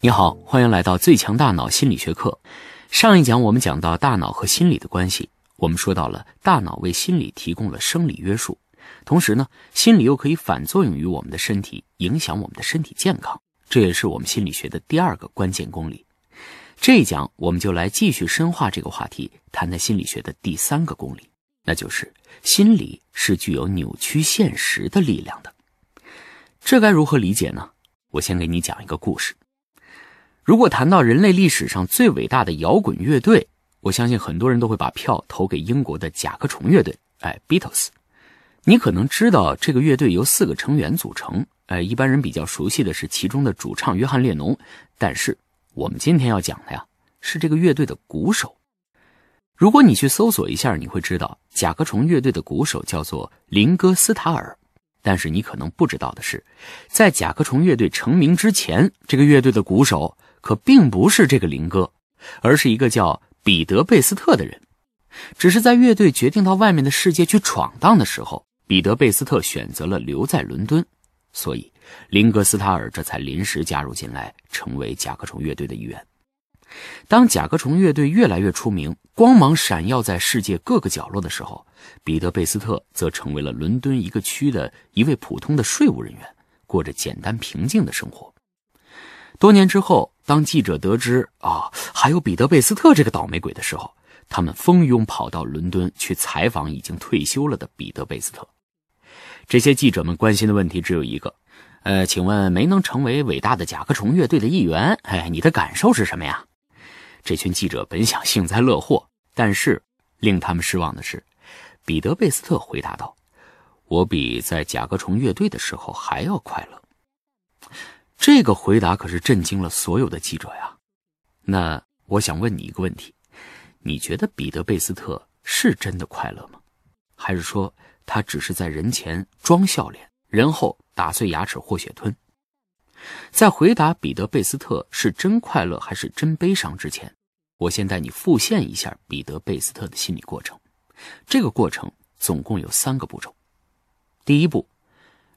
你好，欢迎来到最强大脑心理学课。上一讲我们讲到大脑和心理的关系，我们说到了大脑为心理提供了生理约束，同时呢，心理又可以反作用于我们的身体，影响我们的身体健康。这也是我们心理学的第二个关键公理。这一讲我们就来继续深化这个话题，谈谈心理学的第三个公理，那就是心理是具有扭曲现实的力量的。这该如何理解呢？我先给你讲一个故事。如果谈到人类历史上最伟大的摇滚乐队，我相信很多人都会把票投给英国的甲壳虫乐队。哎，Beatles，你可能知道这个乐队由四个成员组成。哎，一般人比较熟悉的是其中的主唱约翰列侬，但是我们今天要讲的呀是这个乐队的鼓手。如果你去搜索一下，你会知道甲壳虫乐队的鼓手叫做林戈斯塔尔。但是你可能不知道的是，在甲壳虫乐队成名之前，这个乐队的鼓手。可并不是这个林哥，而是一个叫彼得·贝斯特的人。只是在乐队决定到外面的世界去闯荡的时候，彼得·贝斯特选择了留在伦敦，所以林格斯塔尔这才临时加入进来，成为甲壳虫乐队的一员。当甲壳虫乐队越来越出名，光芒闪耀在世界各个角落的时候，彼得·贝斯特则成为了伦敦一个区的一位普通的税务人员，过着简单平静的生活。多年之后，当记者得知啊，还有彼得·贝斯特这个倒霉鬼的时候，他们蜂拥跑到伦敦去采访已经退休了的彼得·贝斯特。这些记者们关心的问题只有一个：呃，请问没能成为伟大的甲壳虫乐队的一员，哎，你的感受是什么呀？这群记者本想幸灾乐祸，但是令他们失望的是，彼得·贝斯特回答道：“我比在甲壳虫乐队的时候还要快乐。”这个回答可是震惊了所有的记者呀。那我想问你一个问题：你觉得彼得·贝斯特是真的快乐吗？还是说他只是在人前装笑脸，人后打碎牙齿或血吞？在回答彼得·贝斯特是真快乐还是真悲伤之前，我先带你复现一下彼得·贝斯特的心理过程。这个过程总共有三个步骤。第一步，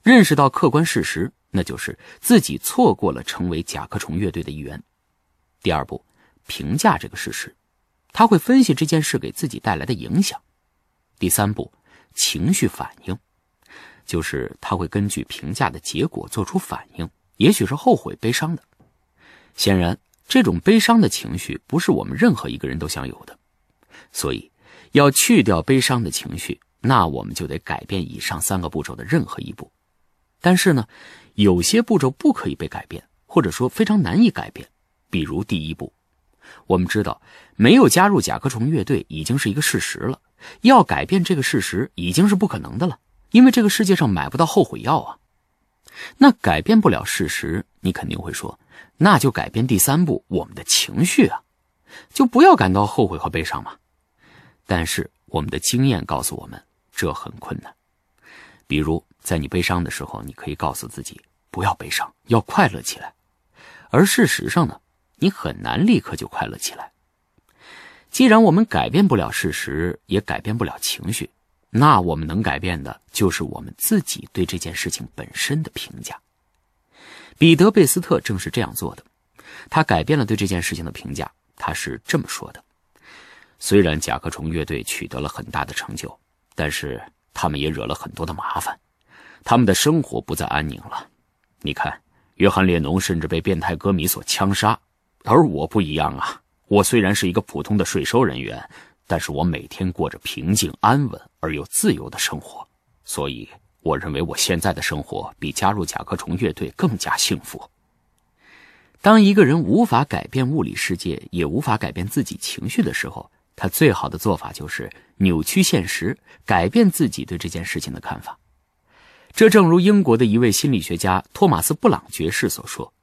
认识到客观事实。那就是自己错过了成为甲壳虫乐队的一员。第二步，评价这个事实，他会分析这件事给自己带来的影响。第三步，情绪反应，就是他会根据评价的结果做出反应，也许是后悔、悲伤的。显然，这种悲伤的情绪不是我们任何一个人都想有的，所以要去掉悲伤的情绪，那我们就得改变以上三个步骤的任何一步。但是呢？有些步骤不可以被改变，或者说非常难以改变。比如第一步，我们知道没有加入甲壳虫乐队已经是一个事实了，要改变这个事实已经是不可能的了，因为这个世界上买不到后悔药啊。那改变不了事实，你肯定会说，那就改变第三步，我们的情绪啊，就不要感到后悔和悲伤嘛。但是我们的经验告诉我们，这很困难。比如。在你悲伤的时候，你可以告诉自己不要悲伤，要快乐起来。而事实上呢，你很难立刻就快乐起来。既然我们改变不了事实，也改变不了情绪，那我们能改变的就是我们自己对这件事情本身的评价。彼得·贝斯特正是这样做的，他改变了对这件事情的评价。他是这么说的：“虽然甲壳虫乐队取得了很大的成就，但是他们也惹了很多的麻烦。”他们的生活不再安宁了。你看，约翰列侬甚至被变态歌迷所枪杀，而我不一样啊！我虽然是一个普通的税收人员，但是我每天过着平静、安稳而又自由的生活。所以，我认为我现在的生活比加入甲壳虫乐队更加幸福。当一个人无法改变物理世界，也无法改变自己情绪的时候，他最好的做法就是扭曲现实，改变自己对这件事情的看法。这正如英国的一位心理学家托马斯·布朗爵士所说：“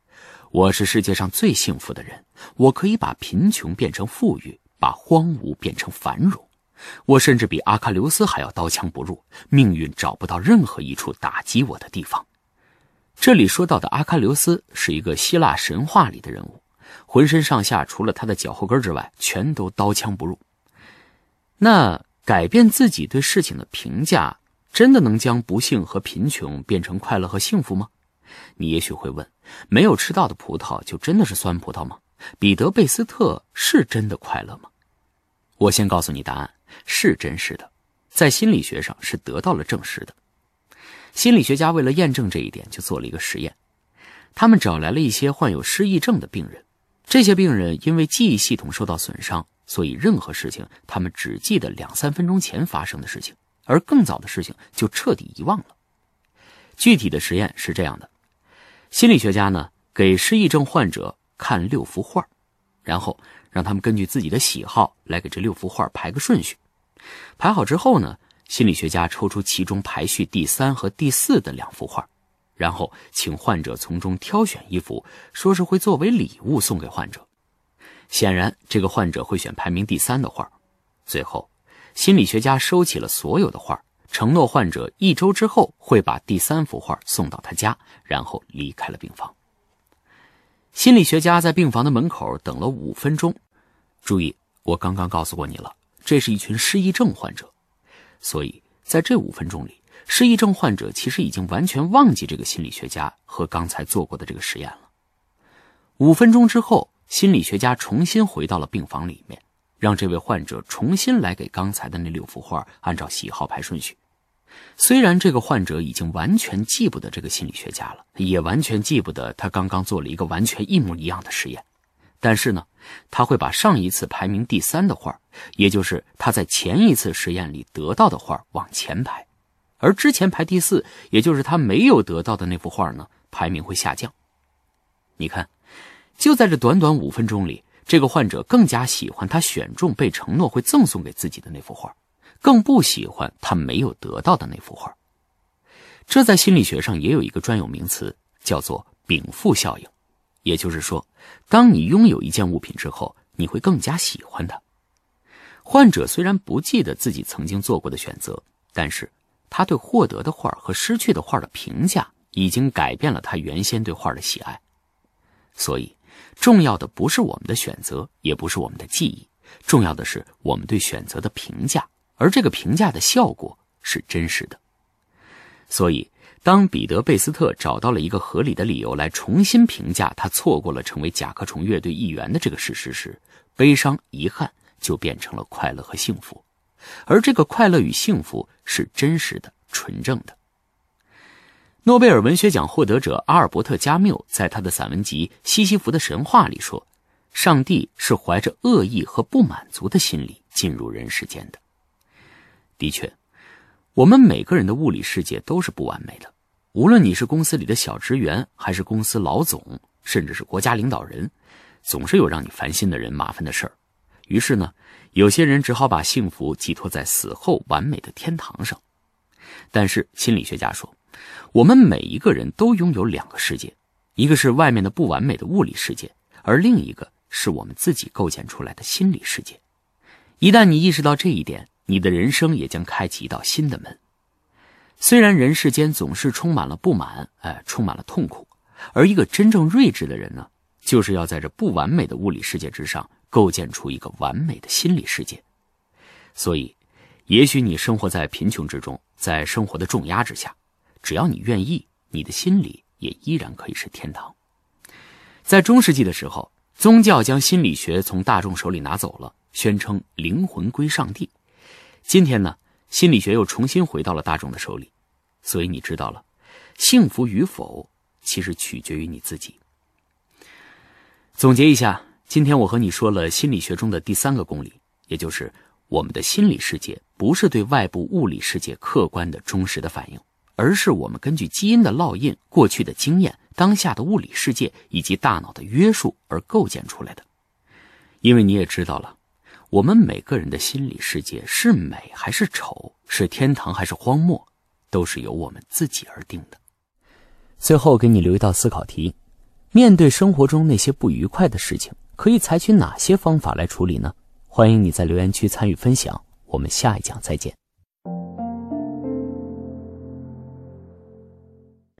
我是世界上最幸福的人，我可以把贫穷变成富裕，把荒芜变成繁荣。我甚至比阿喀琉斯还要刀枪不入，命运找不到任何一处打击我的地方。”这里说到的阿喀琉斯是一个希腊神话里的人物，浑身上下除了他的脚后跟之外，全都刀枪不入。那改变自己对事情的评价。真的能将不幸和贫穷变成快乐和幸福吗？你也许会问：没有吃到的葡萄就真的是酸葡萄吗？彼得·贝斯特是真的快乐吗？我先告诉你答案：是真实的，在心理学上是得到了证实的。心理学家为了验证这一点，就做了一个实验。他们找来了一些患有失忆症的病人，这些病人因为记忆系统受到损伤，所以任何事情他们只记得两三分钟前发生的事情，而更早的事情就彻底遗忘了。具体的实验是这样的：心理学家呢给失忆症患者看六幅画，然后让他们根据自己的喜好来给这六幅画排个顺序。排好之后呢，心理学家抽出其中排序第三和第四的两幅画。然后请患者从中挑选一幅，说是会作为礼物送给患者。显然，这个患者会选排名第三的画。最后，心理学家收起了所有的画，承诺患者一周之后会把第三幅画送到他家，然后离开了病房。心理学家在病房的门口等了五分钟。注意，我刚刚告诉过你了，这是一群失忆症患者，所以在这五分钟里。失忆症患者其实已经完全忘记这个心理学家和刚才做过的这个实验了。五分钟之后，心理学家重新回到了病房里面，让这位患者重新来给刚才的那六幅画按照喜好排顺序。虽然这个患者已经完全记不得这个心理学家了，也完全记不得他刚刚做了一个完全一模一样的实验，但是呢，他会把上一次排名第三的画，也就是他在前一次实验里得到的画往前排。而之前排第四，也就是他没有得到的那幅画呢，排名会下降。你看，就在这短短五分钟里，这个患者更加喜欢他选中被承诺会赠送给自己的那幅画，更不喜欢他没有得到的那幅画。这在心理学上也有一个专有名词，叫做禀赋效应。也就是说，当你拥有一件物品之后，你会更加喜欢它。患者虽然不记得自己曾经做过的选择，但是。他对获得的画和失去的画的评价，已经改变了他原先对画的喜爱。所以，重要的不是我们的选择，也不是我们的记忆，重要的是我们对选择的评价，而这个评价的效果是真实的。所以，当彼得·贝斯特找到了一个合理的理由来重新评价他错过了成为甲壳虫乐队一员的这个事实时，悲伤、遗憾就变成了快乐和幸福。而这个快乐与幸福是真实的、纯正的。诺贝尔文学奖获得者阿尔伯特·加缪在他的散文集《西西弗的神话》里说：“上帝是怀着恶意和不满足的心理进入人世间的。”的确，我们每个人的物理世界都是不完美的。无论你是公司里的小职员，还是公司老总，甚至是国家领导人，总是有让你烦心的人、麻烦的事儿。于是呢？有些人只好把幸福寄托在死后完美的天堂上，但是心理学家说，我们每一个人都拥有两个世界，一个是外面的不完美的物理世界，而另一个是我们自己构建出来的心理世界。一旦你意识到这一点，你的人生也将开启一道新的门。虽然人世间总是充满了不满，哎，充满了痛苦，而一个真正睿智的人呢，就是要在这不完美的物理世界之上。构建出一个完美的心理世界，所以，也许你生活在贫穷之中，在生活的重压之下，只要你愿意，你的心里也依然可以是天堂。在中世纪的时候，宗教将心理学从大众手里拿走了，宣称灵魂归上帝。今天呢，心理学又重新回到了大众的手里，所以你知道了，幸福与否其实取决于你自己。总结一下。今天我和你说了心理学中的第三个公理，也就是我们的心理世界不是对外部物理世界客观的忠实的反应，而是我们根据基因的烙印、过去的经验、当下的物理世界以及大脑的约束而构建出来的。因为你也知道了，我们每个人的心理世界是美还是丑，是天堂还是荒漠，都是由我们自己而定的。最后给你留一道思考题：面对生活中那些不愉快的事情。可以采取哪些方法来处理呢？欢迎你在留言区参与分享。我们下一讲再见。